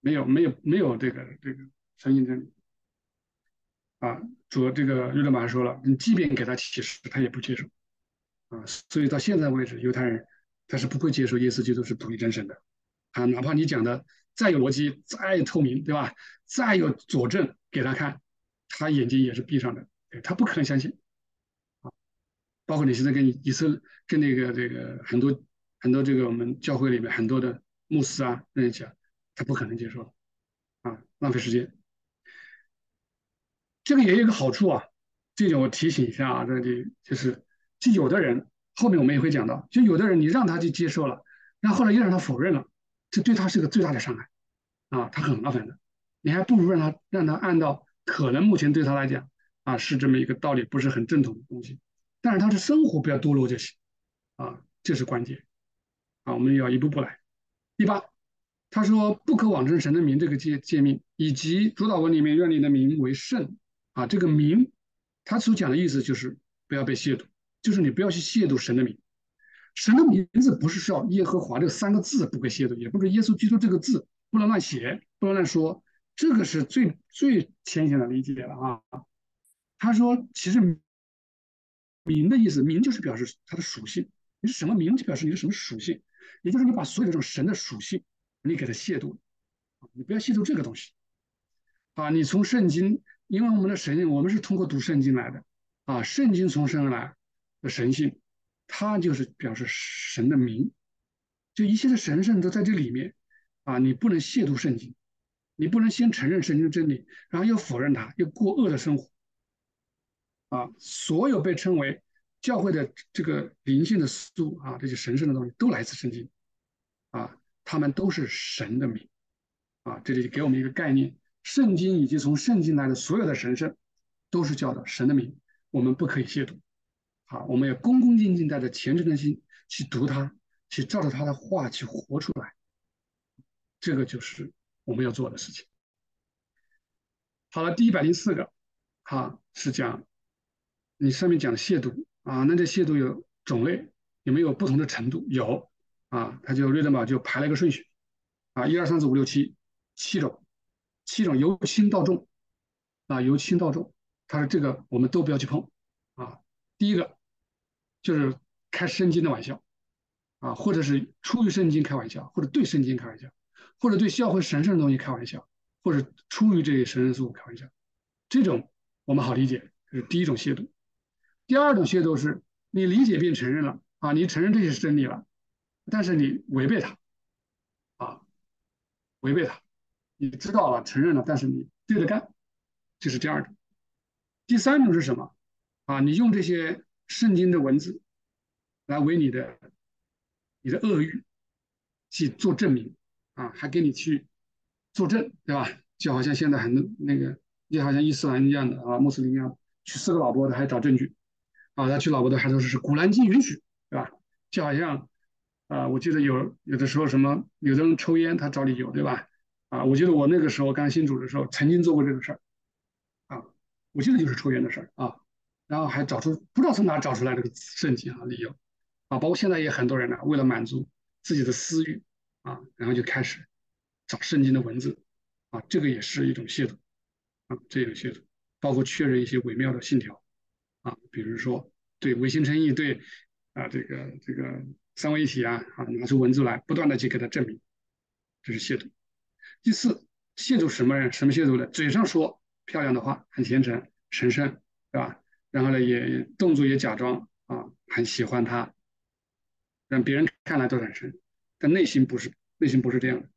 没有没有没有这个这个神性真理啊，主这个约德玛说了，你即便给他启示，他也不接受啊，所以到现在为止，犹太人他是不会接受耶稣基督是独一真神的啊，哪怕你讲的再有逻辑、再透明，对吧？再有佐证给他看，他眼睛也是闭上的，他不可能相信。包括你现在跟以色跟那个这个很多很多这个我们教会里面很多的牧师啊那些讲，他不可能接受，啊，浪费时间。这个也有一个好处啊，这点我提醒一下啊，这里就是，就有的人后面我们也会讲到，就有的人你让他去接受了，然后后来又让他否认了，这对他是个最大的伤害，啊，他很麻烦的，你还不如让他让他按照可能目前对他来讲啊是这么一个道理不是很正统的东西。但是他的生活不要堕落就行，啊，这是关键，啊，我们要一步步来。第八，他说不可妄称神的名这个诫诫命，以及主导文里面愿你的名为圣，啊，这个名，他所讲的意思就是不要被亵渎，就是你不要去亵渎神的名。神的名字不是叫耶和华这三个字不可亵渎，也不是耶稣基督这个字不能乱写，不能乱说，这个是最最浅显的理解了啊。他说其实。名的意思，名就是表示它的属性。你是什么名，就表示你是什么属性。也就是你把所有的这种神的属性，你给它亵渎，你不要亵渎这个东西。啊，你从圣经，因为我们的神，我们是通过读圣经来的。啊，圣经从生而来的神性，它就是表示神的名，就一切的神圣都在这里面。啊，你不能亵渎圣经，你不能先承认圣经真理，然后又否认它，又过恶的生活。啊，所有被称为教会的这个灵性的素啊，这些神圣的东西都来自圣经，啊，他们都是神的名，啊，这里给我们一个概念，圣经以及从圣经来的所有的神圣，都是叫的神的名，我们不可以亵渎，好，我们要恭恭敬敬带着虔诚的心去读它，去照着他的话去活出来，这个就是我们要做的事情。好了，第一百零四个，哈，是讲。你上面讲亵渎啊，那这亵渎有种类，有没有不同的程度？有啊，他就瑞德玛就排了一个顺序啊，一二三四五六七，七种，七种由轻到重啊，由轻到重。他说这个我们都不要去碰啊。第一个就是开圣经的玩笑啊，或者是出于圣经开玩笑，或者对圣经开玩笑，或者对教会神圣的东西开玩笑，或者出于这些神圣事物开玩笑，这种我们好理解，这是第一种亵渎。第二种亵渎是，你理解并承认了啊，你承认这些是真理了，但是你违背它，啊，违背它，你知道了承认了，但是你对着干，这是第二种。第三种是什么？啊，你用这些圣经的文字来为你的你的恶欲去做证明啊，还给你去作证，对吧？就好像现在很多那个，就好像伊斯兰一样的啊，穆斯林一样，娶四个老婆的还找证据。啊，他娶老婆的还都是是古兰经允许，对吧？就好像，啊，我记得有有的时候什么，有的人抽烟，他找理由，对吧？啊，我记得我那个时候刚信主的时候，曾经做过这个事儿，啊，我记得就是抽烟的事儿啊，然后还找出不知道从哪找出来这个圣经啊理由，啊，包括现在也很多人呢，为了满足自己的私欲，啊，然后就开始找圣经的文字，啊，这个也是一种亵渎，啊，这种亵渎，包括确认一些伪妙的信条。啊，比如说对唯心称义，对啊这个这个三位一体啊啊，拿出文字来，不断的去给他证明，这是亵渎。第四，亵渎什么人？什么亵渎的？嘴上说漂亮的话，很虔诚、神圣，对吧？然后呢，也动作也假装啊，很喜欢他，让别人看来都很神，但内心不是，内心不是这样的。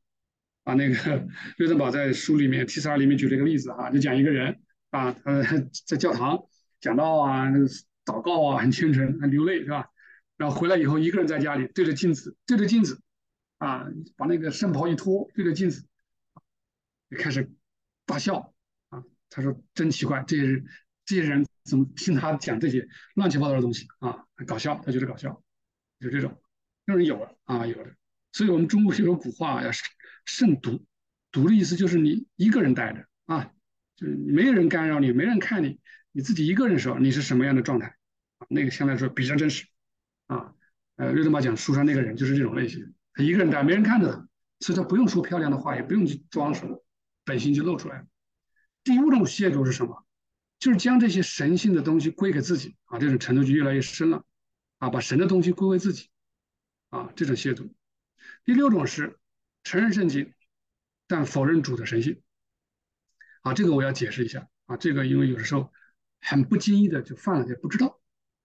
啊，那个 <laughs> 瑞登堡在书里面 T 四二里面举了一个例子哈，就讲一个人啊，他 <laughs> 在教堂。讲道啊，那个祷告啊，很虔诚，很流泪，是吧？然后回来以后，一个人在家里对着镜子，对着镜子，啊，把那个圣袍一脱，对着镜子，就开始大笑啊。他说：“真奇怪，这些人这些人怎么听他讲这些乱七八糟的东西啊？搞笑，他觉得搞笑，就这种，这种人有的啊，有的。所以我们中国有个古话，要慎独，独的意思就是你一个人待着啊，就是没有人干扰你，没人看你，你自己一个人的时候，你是什么样的状态？那个相对来说比较真实啊。呃，瑞德玛讲书上那个人就是这种类型。”他一个人待，没人看着他，所以他不用说漂亮的话，也不用去装什么，本性就露出来了。第五种亵渎是什么？就是将这些神性的东西归给自己啊，这种程度就越来越深了啊，把神的东西归为自己啊，这种亵渎。第六种是承认圣经，但否认主的神性啊，这个我要解释一下啊，这个因为有的时候很不经意的就犯了，也不知道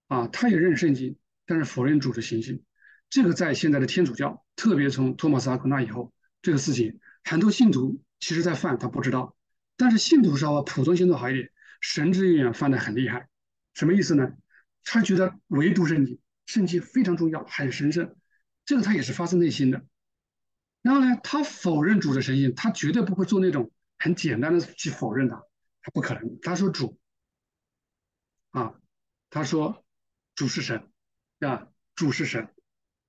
啊，他也认圣经，但是否认主的行性。这个在现在的天主教，特别从托马斯阿奎那以后，这个事情很多信徒其实在犯，他不知道。但是信徒稍微普通信徒好一点，神之远犯的很厉害。什么意思呢？他觉得唯独圣经，圣经非常重要，很神圣。这个他也是发自内心的。然后呢，他否认主的神性，他绝对不会做那种很简单的去否认他，他不可能。他说主啊，他说主是神啊，主是神。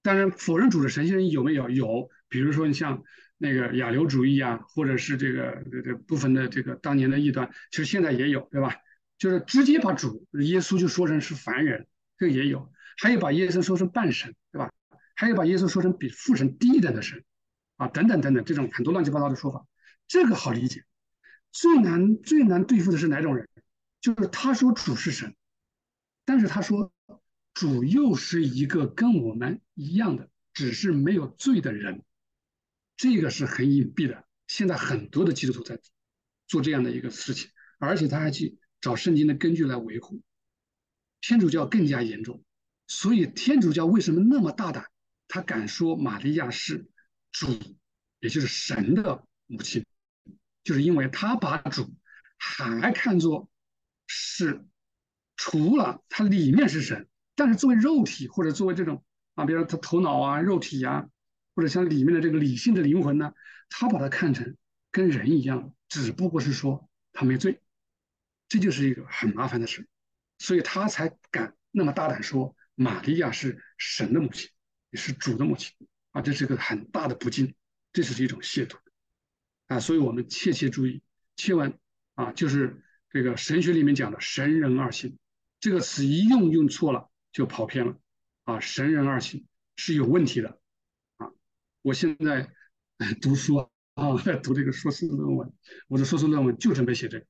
当然，否认主的神性有没有？有，比如说你像那个亚流主义啊，或者是这个这这部分的这个当年的异端，其实现在也有，对吧？就是直接把主耶稣就说成是凡人，这个也有；还有把耶稣说成半神，对吧？还有把耶稣说成比父神低一等的神，啊，等等等等，这种很多乱七八糟的说法，这个好理解。最难最难对付的是哪种人？就是他说主是神，但是他说。主又是一个跟我们一样的，只是没有罪的人，这个是很隐蔽的。现在很多的基督徒在做这样的一个事情，而且他还去找圣经的根据来维护。天主教更加严重，所以天主教为什么那么大胆？他敢说玛利亚是主，也就是神的母亲，就是因为他把主还看作是除了他里面是神。但是作为肉体或者作为这种啊，比如说他头脑啊、肉体呀，或者像里面的这个理性的灵魂呢，他把它看成跟人一样，只不过是说他没罪，这就是一个很麻烦的事，所以他才敢那么大胆说玛利亚是神的母亲，也是主的母亲啊，这是个很大的不敬，这是一种亵渎。啊，所以我们切切注意，切问啊，就是这个神学里面讲的神人二性这个词一用用错了。就跑偏了，啊，神人二性是有问题的，我现在 <laughs> 读书啊，在 <laughs> 读这个硕士论文，我的硕士论文就准备写这个，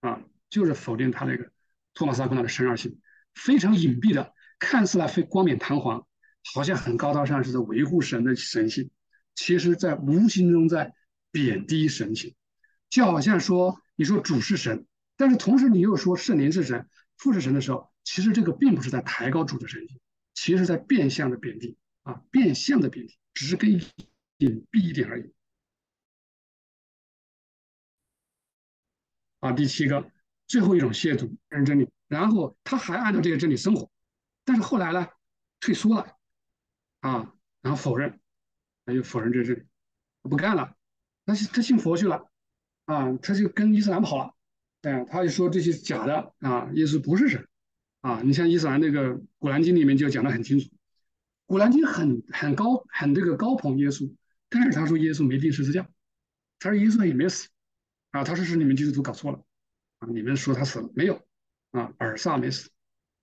啊，就是否定他那个托马斯阿奎那的神二性，非常隐蔽的，看似来非光冕堂皇，好像很高大上，是在维护神的神性，其实在无形中在贬低神性，就好像说你说主是神，但是同时你又说圣灵是神，父是神的时候。其实这个并不是在抬高主的神性，其实在变相的贬低啊，变相的贬低，只是更隐蔽一点而已。啊，第七个，最后一种亵渎认真理，然后他还按照这个真理生活，但是后来呢，退缩了，啊，然后否认，他就否认这真理，不干了，他他信佛去了，啊，他就跟伊斯兰跑了，哎，他就说这些假的啊，耶稣不是神。啊，你像伊斯兰那个《古兰经》里面就讲得很清楚，《古兰经》很很高很这个高捧耶稣，但是他说耶稣没钉十字架，他说耶稣也没死，啊，他说是你们基督徒搞错了，啊，你们说他死了没有？啊，尔萨没死，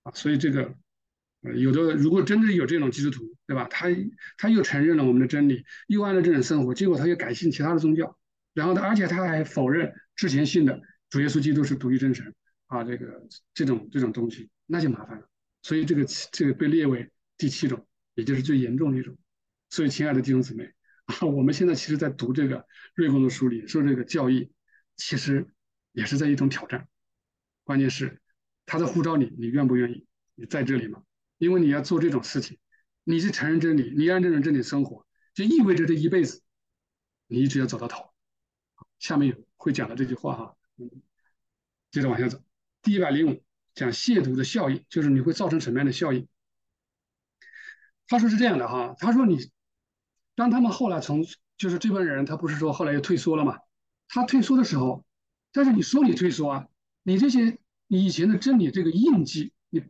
啊，所以这个，呃，有的如果真的有这种基督徒，对吧？他他又承认了我们的真理，又按照这种生活，结果他又改信其他的宗教，然后他而且他还否认之前信的主耶稣基督是独一真神，啊，这个这种这种东西。那就麻烦了，所以这个这个被列为第七种，也就是最严重的一种。所以，亲爱的弟兄姊妹啊，我们现在其实，在读这个瑞公的书里说这个教义，其实也是在一种挑战。关键是他在呼召你，你愿不愿意？你在这里吗？因为你要做这种事情，你是承认真理，你按这种真理生活，就意味着这一辈子你一直要走到头。下面会讲的这句话哈，嗯，接着往下走，第一百零五。讲亵渎的效应，就是你会造成什么样的效应？他说是这样的哈，他说你当他们后来从就是这帮人，他不是说后来又退缩了嘛？他退缩的时候，但是你说你退缩啊，你这些你以前的真理这个印记，你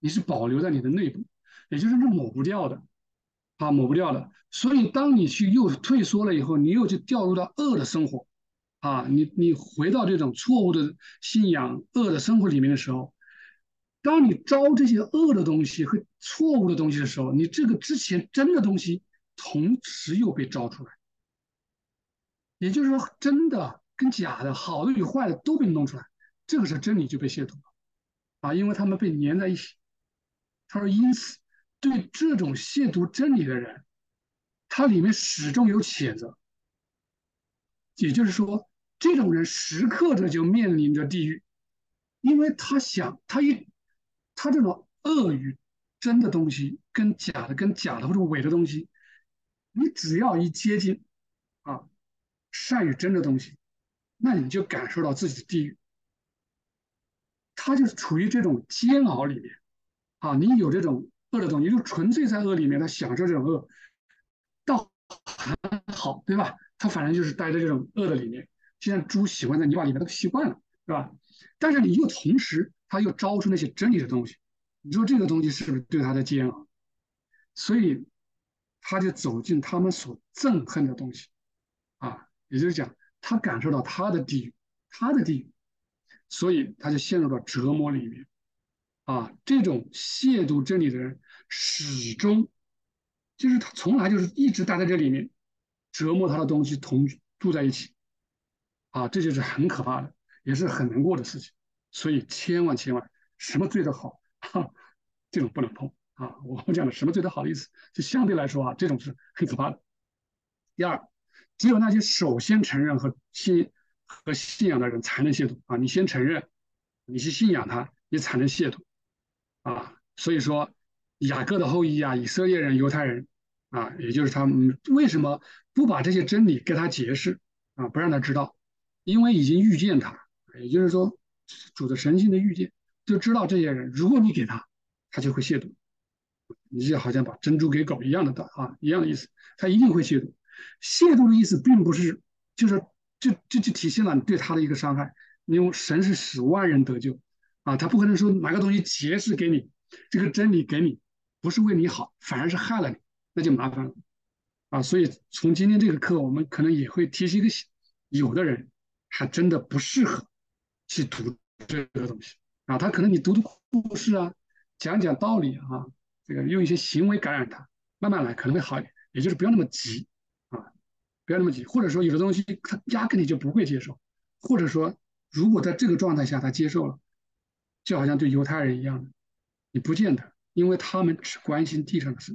你是保留在你的内部，也就是是抹不掉的，啊，抹不掉的。所以当你去又退缩了以后，你又去掉入到恶的生活，啊，你你回到这种错误的信仰、恶的生活里面的时候，当你招这些恶的东西和错误的东西的时候，你这个之前真的东西同时又被招出来。也就是说，真的跟假的、好的与坏的都被弄出来，这个时候真理就被亵渎了，啊，因为他们被粘在一起。他说：“因此，对这种亵渎真理的人，他里面始终有谴责。也就是说，这种人时刻的就面临着地狱，因为他想，他一他这种恶与真的东西，跟假的、跟假的或者伪的东西，你只要一接近，啊。”善与真的东西，那你就感受到自己的地狱。他就是处于这种煎熬里面，啊，你有这种恶的东西，就纯粹在恶里面，他享受这种恶，倒还好，对吧？他反正就是待在这种恶的里面，就像猪喜欢在泥巴里面，都习惯了，对吧？但是你又同时，他又招出那些真理的东西，你说这个东西是不是对他的煎熬？所以他就走进他们所憎恨的东西，啊。也就是讲，他感受到他的地狱，他的地狱，所以他就陷入到折磨里面。啊，这种亵渎真理的人，始终就是他从来就是一直待在这里面，折磨他的东西同住在一起。啊，这就是很可怕的，也是很难过的事情。所以千万千万，什么罪都好，哈，这种不能碰。啊，我们讲的什么罪都好的意思，就相对来说啊，这种是很可怕的。第二。只有那些首先承认和信和信仰的人才能亵渎啊！你先承认，你去信仰他，你才能亵渎啊！所以说，雅各的后裔啊，以色列人、犹太人啊，也就是他们为什么不把这些真理给他解释啊？不让他知道，因为已经预见他，也就是说，主的神性的预见，就知道这些人，如果你给他，他就会亵渎。你就好像把珍珠给狗一样的道啊，一样的意思，他一定会亵渎。亵渎的意思并不是，就是这这就体现了你对他的一个伤害。因为神是使万人得救啊，他不可能说拿个东西揭示给你，这个真理给你，不是为你好，反而是害了你，那就麻烦了啊。所以从今天这个课，我们可能也会提醒一个，有的人还真的不适合去读这个东西啊。他可能你读读故事啊，讲讲道理啊，这个用一些行为感染他，慢慢来可能会好一点，也就是不要那么急啊。不要那么急，或者说有的东西他压根你就不会接受，或者说如果在这个状态下他接受了，就好像对犹太人一样的，你不见得，因为他们只关心地上的事，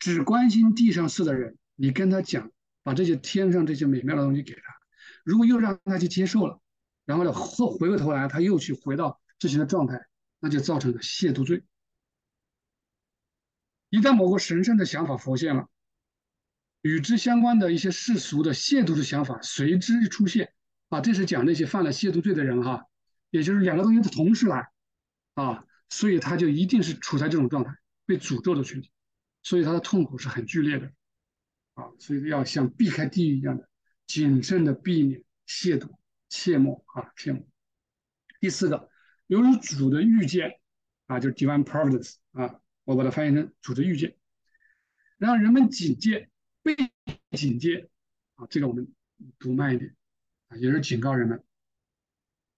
只关心地上事的人，你跟他讲，把这些天上这些美妙的东西给他，如果又让他去接受了，然后呢后回过头来他又去回到之前的状态，那就造成了亵渎罪。一旦某个神圣的想法浮现了。与之相关的一些世俗的亵渎的想法随之出现啊，这是讲那些犯了亵渎罪的人哈，也就是两个东西同时来啊，所以他就一定是处在这种状态，被诅咒的群体，所以他的痛苦是很剧烈的啊，所以要像避开地狱一样的谨慎的避免亵渎，切莫啊，切莫。第四个，由于主的预见啊，就是 divine providence 啊，我把它翻译成主的预见，让人们警戒。被警戒啊，这个我们读慢一点啊，也是警告人们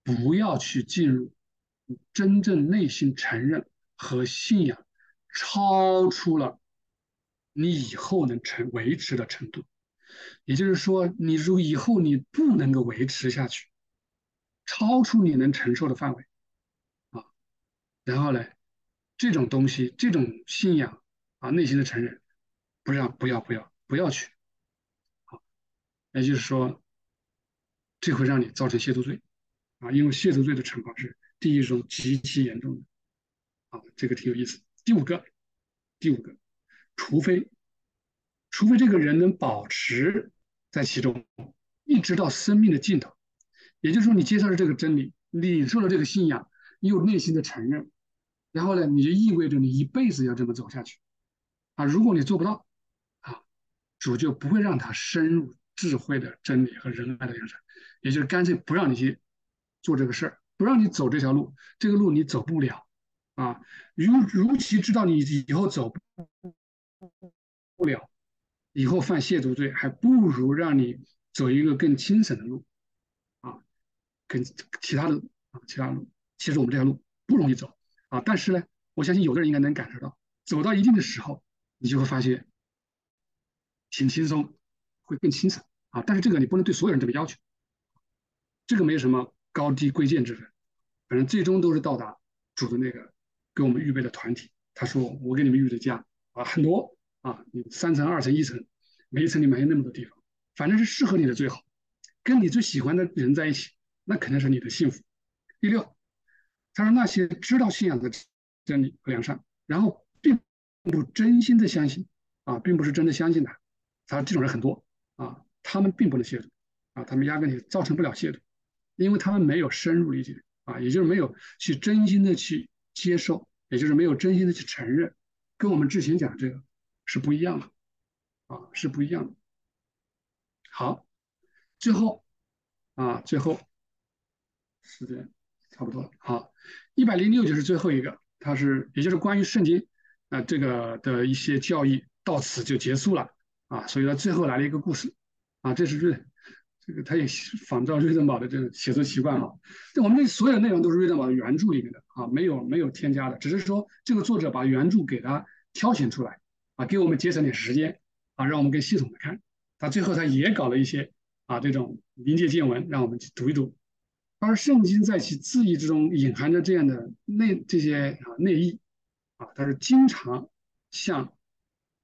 不要去进入真正内心承认和信仰超出了你以后能成维持的程度。也就是说，你如以后你不能够维持下去，超出你能承受的范围啊，然后呢，这种东西，这种信仰啊，内心的承认，不让，不要，不要。不要去，好，也就是说，这会让你造成亵渎罪，啊，因为亵渎罪的惩罚是第一种极其严重的，啊，这个挺有意思。第五个，第五个，除非，除非这个人能保持在其中，一直到生命的尽头，也就是说，你接受了这个真理，领受了这个信仰，你有内心的承认，然后呢，你就意味着你一辈子要这么走下去，啊，如果你做不到。啊主就不会让他深入智慧的真理和仁爱的良善，也就是干脆不让你去做这个事儿，不让你走这条路，这个路你走不了啊。如如其知道你以后走不了，以后犯亵渎罪，还不如让你走一个更轻省的路啊，跟其他的啊其他路。其实我们这条路不容易走啊，但是呢，我相信有的人应该能感受到，走到一定的时候，你就会发现。挺轻松，会更清省啊！但是这个你不能对所有人这么要求，这个没有什么高低贵贱之分，反正最终都是到达主的那个给我们预备的团体。他说：“我给你们预备的家啊，很多啊，你三层、二层、一层，每一层里面有那么多地方，反正是适合你的最好，跟你最喜欢的人在一起，那肯定是你的幸福。”第六，他说那些知道信仰的真理和良善，然后并不真心的相信啊，并不是真的相信的。他说这种人很多啊，他们并不能亵渎啊，他们压根就造成不了亵渎，因为他们没有深入理解啊，也就是没有去真心的去接受，也就是没有真心的去承认，跟我们之前讲这个是不一样的啊，是不一样的。好，最后啊，最后时间差不多了，好，一百零六就是最后一个，它是也就是关于圣经啊这个的一些教义，到此就结束了。啊，所以呢，最后来了一个故事，啊，这是瑞，这个他也仿照瑞登堡的这个写作习惯啊。这我们这所有内容都是瑞登堡的原著里面的啊，没有没有添加的，只是说这个作者把原著给他挑选出来，啊，给我们节省点时间，啊，让我们更系统的看。他最后他也搞了一些啊这种临界见闻，让我们去读一读。而圣经在其字义之中隐含着这样的内这些啊内意，啊，他是经常向。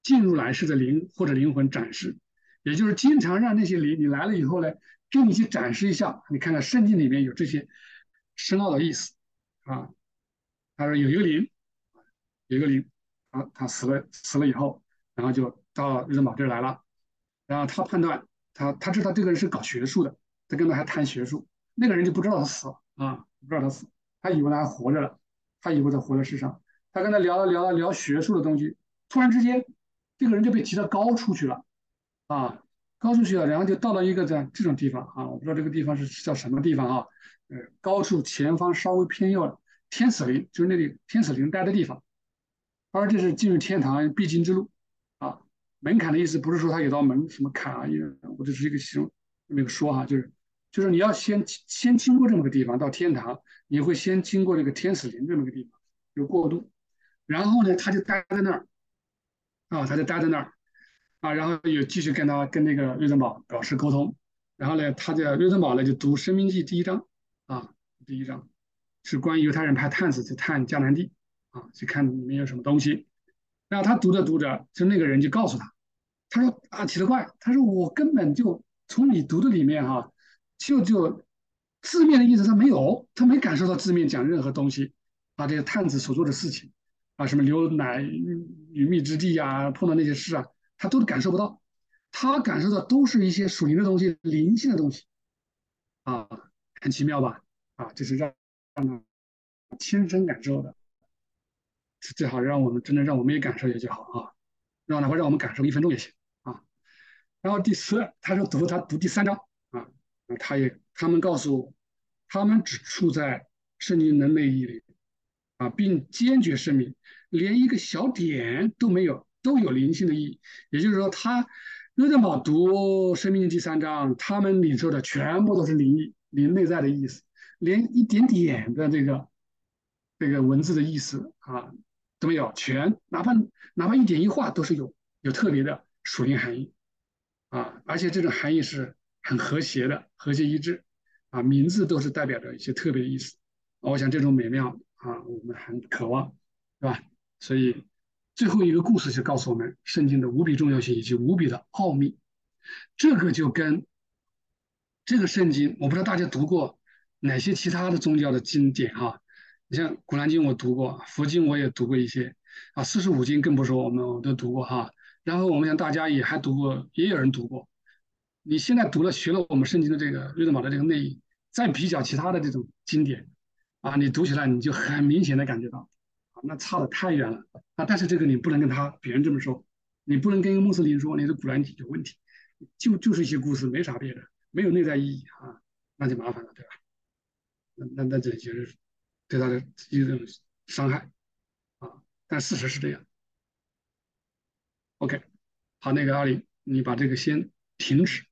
进入来世的灵或者灵魂展示，也就是经常让那些灵，你来了以后呢，给你去展示一下。你看看圣经里面有这些深奥的意思啊。他说有一个灵，有一个灵，啊，他死了，死了以后，然后就到日本这儿来了。然后他判断，他他知道这个人是搞学术的，他跟他还谈学术。那个人就不知道他死了啊，不知道他死，他以为他还活着了，他以为他活在世上。他跟他聊了聊了聊学术的东西，突然之间。这个人就被提到高处去了，啊，高处去了，然后就到了一个这这种地方啊，我不知道这个地方是叫什么地方啊，呃，高处前方稍微偏右的天使林，就是那里天使林待的地方，而这是进入天堂必经之路，啊，门槛的意思不是说他有道门什么坎啊，我这是一个形容那个说哈，就是就是你要先先经过这么个地方到天堂，你会先经过这个天使林这么个地方有过渡，然后呢，他就待在那儿。啊，他就待在那儿，啊，然后又继续跟他跟那个瑞登堡表示沟通，然后呢，他在瑞登堡呢就读《生命记》第一章，啊，第一章。是关于犹太人派探子去探迦南地，啊，去看里面有什么东西，然后他读着读着，就那个人就告诉他，他说啊，奇了怪，他说我根本就从你读的里面哈，就就字面的意思他没有，他没感受到字面讲任何东西，啊，这个探子所做的事情。啊，什么牛奶与蜜之地啊，碰到那些事啊，他都感受不到，他感受到都是一些属灵的东西、灵性的东西，啊，很奇妙吧？啊，这是让让他亲身感受的，最好让我们真的让我们也感受一下就好啊，让哪怕让我们感受一分钟也行啊。然后第四，他说读他读第三章啊，他也他们告诉我，他们只处在圣经的内意里。啊，并坚决声明，连一个小点都没有，都有灵性的意义。也就是说，他约德堡读《生命经》第三章，他们领受的全部都是灵意、灵内在的意思，连一点点的这个这个文字的意思啊没有，全哪怕哪怕一点一画都是有有特别的属灵含义啊，而且这种含义是很和谐的，和谐一致啊，名字都是代表着一些特别的意思。我想这种美妙。啊，我们很渴望，是吧？所以最后一个故事就告诉我们圣经的无比重要性以及无比的奥秘。这个就跟这个圣经，我不知道大家读过哪些其他的宗教的经典哈？像《古兰经》我读过，佛经我也读过一些啊，四书五经更不说，我们我都读过哈。然后我们想大家也还读过，也有人读过。你现在读了学了我们圣经的这个瑞德玛的这个内意，再比较其他的这种经典。啊，你读起来你就很明显的感觉到，啊，那差的太远了啊！但是这个你不能跟他别人这么说，你不能跟穆斯林说你的古兰经有问题，就就是一些故事，没啥别的，没有内在意义啊，那就麻烦了，对吧？那那那这就是对他的一种伤害啊。但事实是这样。OK，好，那个阿里，你把这个先停止。